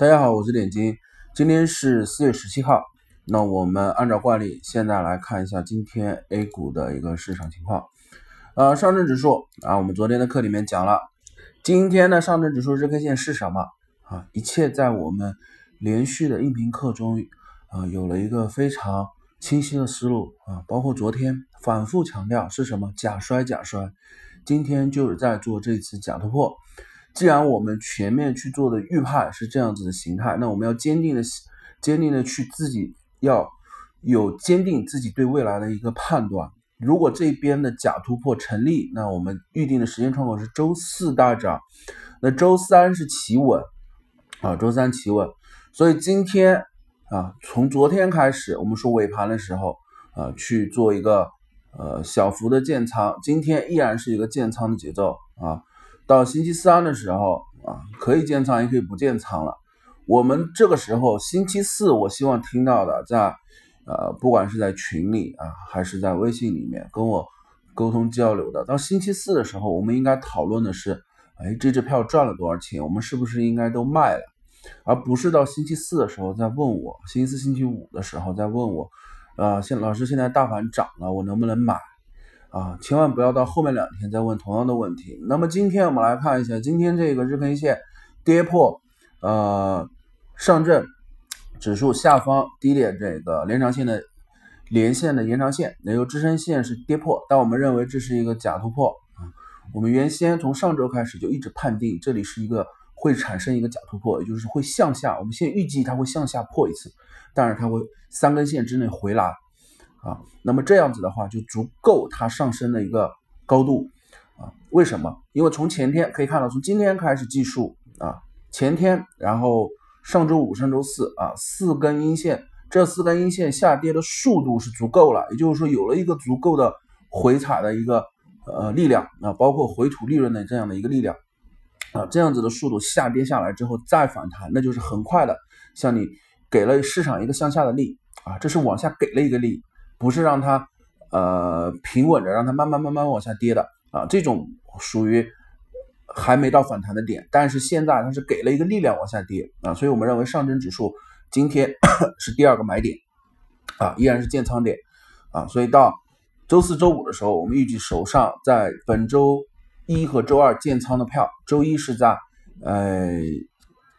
大家好，我是点金，今天是四月十七号。那我们按照惯例，现在来看一下今天 A 股的一个市场情况。呃，上证指数啊，我们昨天的课里面讲了，今天的上证指数日 K 线是什么啊？一切在我们连续的音频课中啊，有了一个非常清晰的思路啊。包括昨天反复强调是什么假摔假摔，今天就是在做这次假突破。既然我们全面去做的预判是这样子的形态，那我们要坚定的、坚定的去自己要有坚定自己对未来的一个判断。如果这边的假突破成立，那我们预定的时间窗口是周四大涨，那周三是企稳啊，周三企稳。所以今天啊，从昨天开始，我们说尾盘的时候啊，去做一个呃小幅的建仓，今天依然是一个建仓的节奏啊。到星期三的时候啊，可以建仓也可以不建仓了。我们这个时候星期四，我希望听到的，在呃，不管是在群里啊，还是在微信里面跟我沟通交流的，到星期四的时候，我们应该讨论的是，哎，这支票赚了多少钱？我们是不是应该都卖了？而不是到星期四的时候再问我，星期四、星期五的时候再问我，啊，现老师现在大盘涨了，我能不能买？啊，千万不要到后面两天再问同样的问题。那么今天我们来看一下，今天这个日 K 线跌破呃上证指数下方低点这个连长线的连线的延长线，也就支撑线是跌破，但我们认为这是一个假突破啊。我们原先从上周开始就一直判定这里是一个会产生一个假突破，也就是会向下。我们现在预计它会向下破一次，但是它会三根线之内回来。啊，那么这样子的话就足够它上升的一个高度啊？为什么？因为从前天可以看到，从今天开始计数啊，前天，然后上周五、上周四啊，四根阴线，这四根阴线下跌的速度是足够了，也就是说有了一个足够的回踩的一个呃力量啊，包括回吐利润的这样的一个力量啊，这样子的速度下跌下来之后再反弹，那就是很快的，向你给了市场一个向下的力啊，这是往下给了一个力。不是让它呃平稳着，让它慢慢慢慢往下跌的啊，这种属于还没到反弹的点，但是现在它是给了一个力量往下跌啊，所以我们认为上证指数今天 是第二个买点啊，依然是建仓点啊，所以到周四周五的时候，我们预计手上在本周一和周二建仓的票，周一是在呃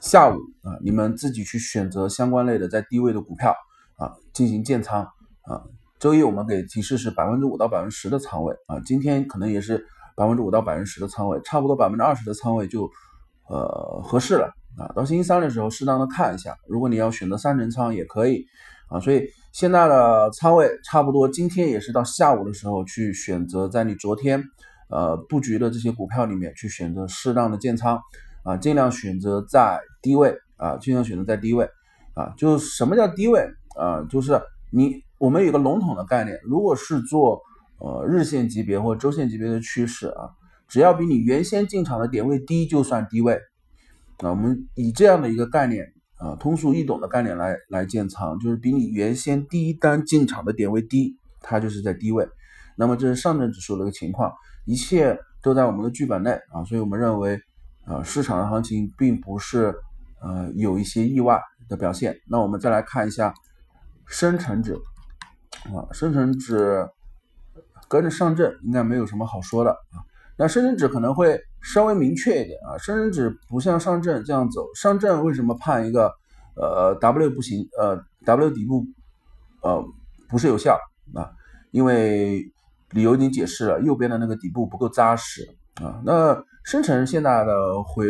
下午啊，你们自己去选择相关类的在低位的股票啊进行建仓啊。周一我们给提示是百分之五到百分之十的仓位啊，今天可能也是百分之五到百分之十的仓位，差不多百分之二十的仓位就呃合适了啊。到星期三的时候适当的看一下，如果你要选择三成仓也可以啊。所以现在的仓位差不多，今天也是到下午的时候去选择在你昨天呃布局的这些股票里面去选择适当的建仓啊，尽量选择在低位啊，尽量选择在低位啊。就什么叫低位啊？就是你。我们有个笼统的概念，如果是做呃日线级别或周线级别的趋势啊，只要比你原先进场的点位低，就算低位。啊，我们以这样的一个概念啊，通俗易懂的概念来来建仓，就是比你原先第一单进场的点位低，它就是在低位。那么这是上证指数的一个情况，一切都在我们的剧本内啊，所以我们认为啊，市场的行情并不是呃有一些意外的表现。那我们再来看一下深成指。啊，深成指跟着上证应该没有什么好说的啊。那深成指可能会稍微明确一点啊。深成指不像上证这样走，上证为什么判一个呃 W 不行？呃 W 底部呃不是有效啊？因为理由已经解释了，右边的那个底部不够扎实啊。那深成现在的回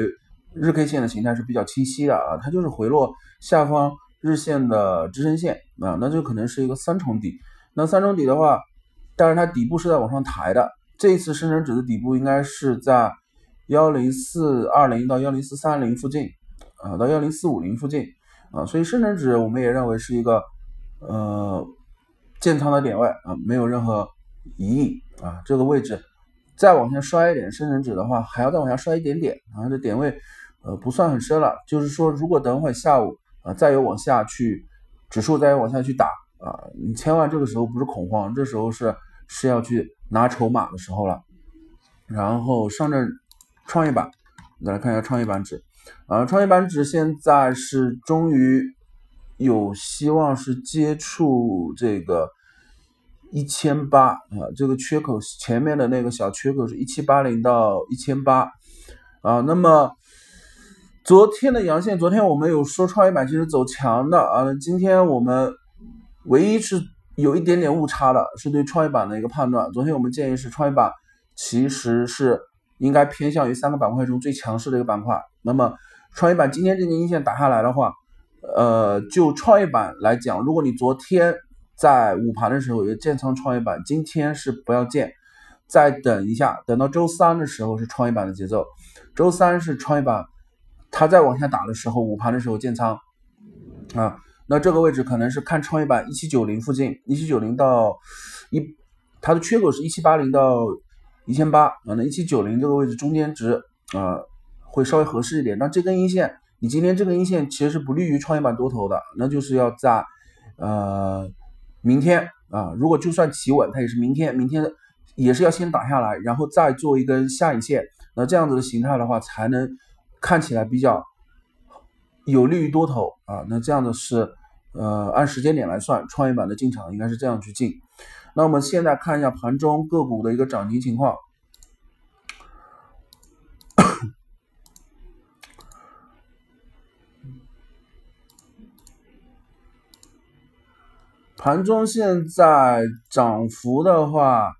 日 K 线的形态是比较清晰的啊，它就是回落下方。日线的支撑线啊，那就可能是一个三重底。那三重底的话，但是它底部是在往上抬的。这一次深成指的底部应该是在幺零四二零到幺零四三零附近啊，到幺零四五零附近啊。所以深成指我们也认为是一个呃建仓的点位啊，没有任何疑义啊。这个位置再往下摔一点，深成指的话还要再往下摔一点点啊，这点位呃不算很深了。就是说，如果等会下午。啊，再有往下去，指数再有往下去打啊，你千万这个时候不是恐慌，这时候是是要去拿筹码的时候了。然后上证创业板，再来看一下创业板指，啊，创业板指现在是终于有希望是接触这个一千八啊，这个缺口前面的那个小缺口是一七八零到一千八啊。那么昨天的阳线，昨天我们有说创业板其实走强的啊，今天我们唯一是有一点点误差的，是对创业板的一个判断。昨天我们建议是创业板其实是应该偏向于三个板块中最强势的一个板块。那么创业板今天这根阴线打下来的话，呃，就创业板来讲，如果你昨天在午盘的时候有建仓创业板，今天是不要建，再等一下，等到周三的时候是创业板的节奏。周三是创业板，它再往下打的时候，午盘的时候建仓啊。那这个位置可能是看创业板一七九零附近，一七九零到一，它的缺口是一七八零到一千八啊。那一七九零这个位置中间值啊。会稍微合适一点，那这根阴线，你今天这根阴线其实是不利于创业板多头的，那就是要在呃明天啊，如果就算企稳，它也是明天，明天也是要先打下来，然后再做一根下影线，那这样子的形态的话，才能看起来比较有利于多头啊，那这样的是呃按时间点来算，创业板的进场应该是这样去进。那我们现在看一下盘中个股的一个涨停情况。盘中现在涨幅的话，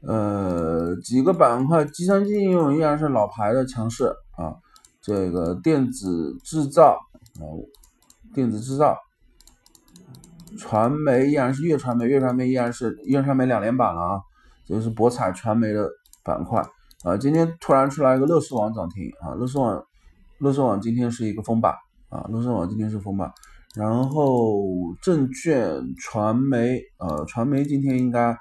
呃，几个板块，计算机应用依然是老牌的强势啊。这个电子制造啊，电子制造，传媒依然是粤传媒，粤传媒依然是粤传媒两连板了啊，就是博彩传媒的板块啊。今天突然出来一个乐视网涨停啊，乐视网，乐视网今天是一个封板啊，乐视网今天是封板。然后证券、传媒，呃，传媒今天应该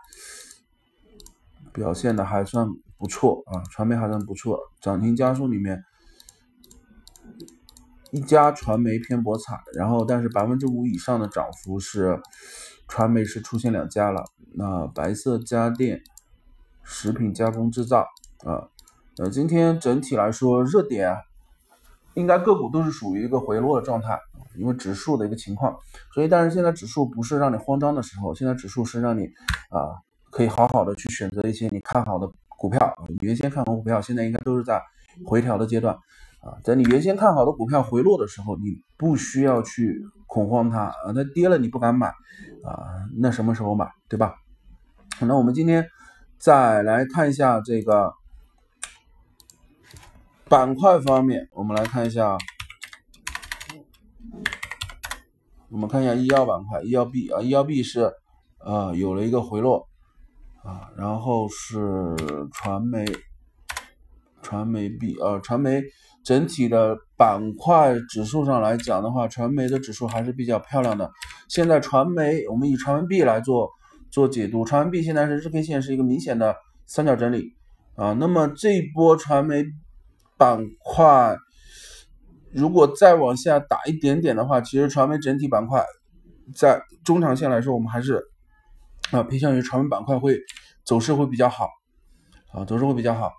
表现的还算不错啊，传媒还算不错，涨停家数里面一家传媒偏博彩，然后但是百分之五以上的涨幅是传媒是出现两家了，那白色家电、食品加工制造啊，呃，今天整体来说热点应该个股都是属于一个回落的状态。因为指数的一个情况，所以但是现在指数不是让你慌张的时候，现在指数是让你啊可以好好的去选择一些你看好的股票。你原先看好股票，现在应该都是在回调的阶段在你原先看好的股票回落的时候，你不需要去恐慌它啊，它跌了你不敢买啊，那什么时候买，对吧？那我们今天再来看一下这个板块方面，我们来看一下。我们看一下医药板块，医药 B 啊，医药 B 是呃有了一个回落啊，然后是传媒，传媒币啊，传媒整体的板块指数上来讲的话，传媒的指数还是比较漂亮的。现在传媒，我们以传媒币来做做解读，传媒币现在是日 K 线是一个明显的三角整理啊，那么这一波传媒板块。如果再往下打一点点的话，其实传媒整体板块在中长线来说，我们还是啊偏向于传媒板块会走势会比较好啊，走势会比较好。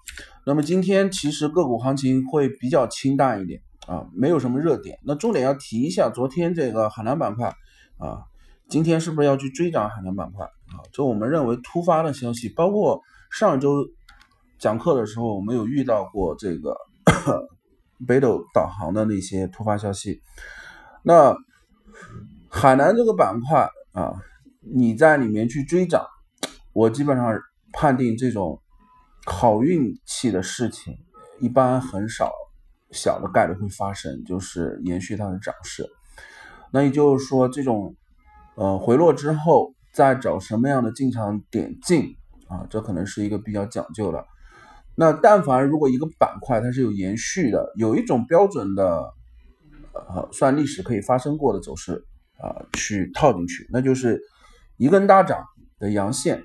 那么今天其实个股行情会比较清淡一点啊，没有什么热点。那重点要提一下，昨天这个海南板块啊，今天是不是要去追涨海南板块啊？就我们认为突发的消息，包括上周讲课的时候，我们有遇到过这个。北斗导航的那些突发消息，那海南这个板块啊，你在里面去追涨，我基本上判定这种好运气的事情一般很少，小的概率会发生，就是延续它的涨势。那也就是说，这种呃回落之后再找什么样的进场点进啊，这可能是一个比较讲究的。那但凡如果一个板块它是有延续的，有一种标准的，呃，算历史可以发生过的走势啊，去套进去，那就是一根大涨的阳线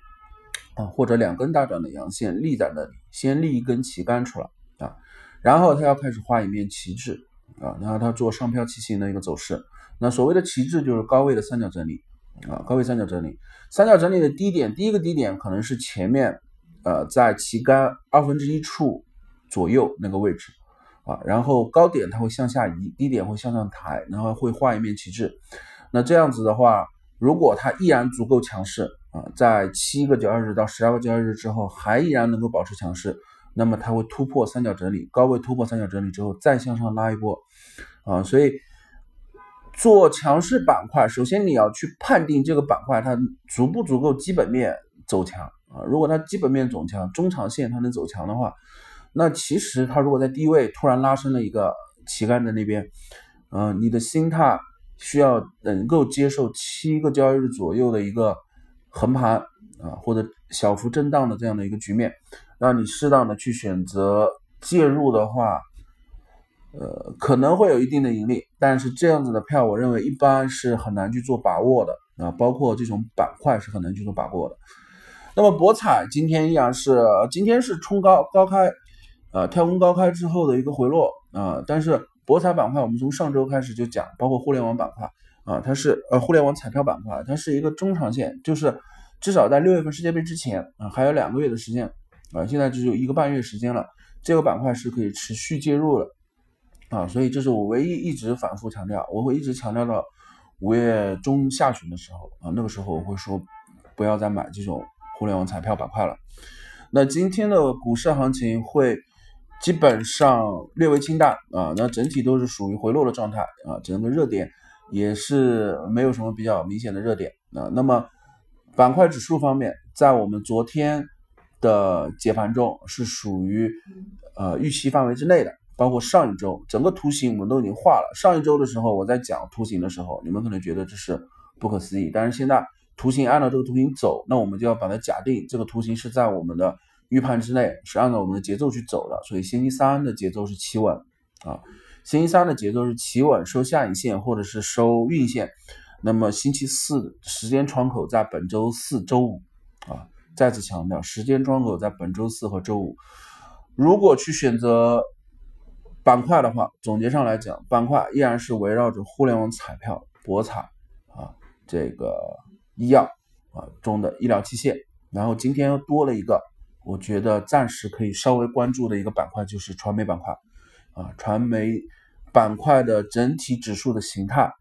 啊，或者两根大涨的阳线立在那里，先立一根旗杆出来啊，然后它要开始画一面旗帜啊，然后它做上飘旗形的一个走势。那所谓的旗帜就是高位的三角整理啊，高位三角整理，三角整理的低点，第一个低点可能是前面。呃，在旗杆二分之一处左右那个位置，啊，然后高点它会向下移，低点会向上抬，然后会画一面旗帜。那这样子的话，如果它依然足够强势啊，在七个交易日到十二个交易日之后还依然能够保持强势，那么它会突破三角整理，高位突破三角整理之后再向上拉一波啊，所以做强势板块，首先你要去判定这个板块它足不足够基本面走强啊，如果它基本面走强，中长线它能走强的话。那其实它如果在低位突然拉升了一个旗杆在那边，嗯，你的心态需要能够接受七个交易日左右的一个横盘啊，或者小幅震荡的这样的一个局面，让你适当的去选择介入的话，呃，可能会有一定的盈利，但是这样子的票，我认为一般是很难去做把握的啊，包括这种板块是很难去做把握的。那么博彩今天依然是今天是冲高高开。呃，跳空高开之后的一个回落啊，但是博彩板块我们从上周开始就讲，包括互联网板块啊，它是呃互联网彩票板块，它是一个中长线，就是至少在六月份世界杯之前啊，还有两个月的时间啊，现在只有一个半月时间了，这个板块是可以持续介入的啊，所以这是我唯一一直反复强调，我会一直强调到五月中下旬的时候啊，那个时候我会说不要再买这种互联网彩票板块了。那今天的股市行情会。基本上略微清淡啊，那整体都是属于回落的状态啊，整个热点也是没有什么比较明显的热点啊。那么板块指数方面，在我们昨天的解盘中是属于呃预期范围之内的，包括上一周整个图形我们都已经画了。上一周的时候我在讲图形的时候，你们可能觉得这是不可思议，但是现在图形按照这个图形走，那我们就要把它假定这个图形是在我们的。预判之内是按照我们的节奏去走的，所以星期三的节奏是企稳啊，星期三的节奏是企稳收下影线或者是收运线，那么星期四时间窗口在本周四周五啊，再次强调时间窗口在本周四和周五。如果去选择板块的话，总结上来讲，板块依然是围绕着互联网彩票、博彩啊，这个医药啊中的医疗器械，然后今天又多了一个。我觉得暂时可以稍微关注的一个板块就是传媒板块，啊，传媒板块的整体指数的形态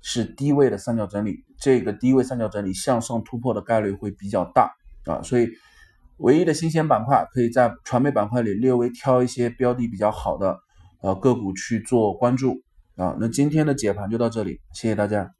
是低位的三角整理，这个低位三角整理向上突破的概率会比较大啊，所以唯一的新鲜板块可以在传媒板块里略微挑一些标的比较好的呃个股去做关注啊。那今天的解盘就到这里，谢谢大家。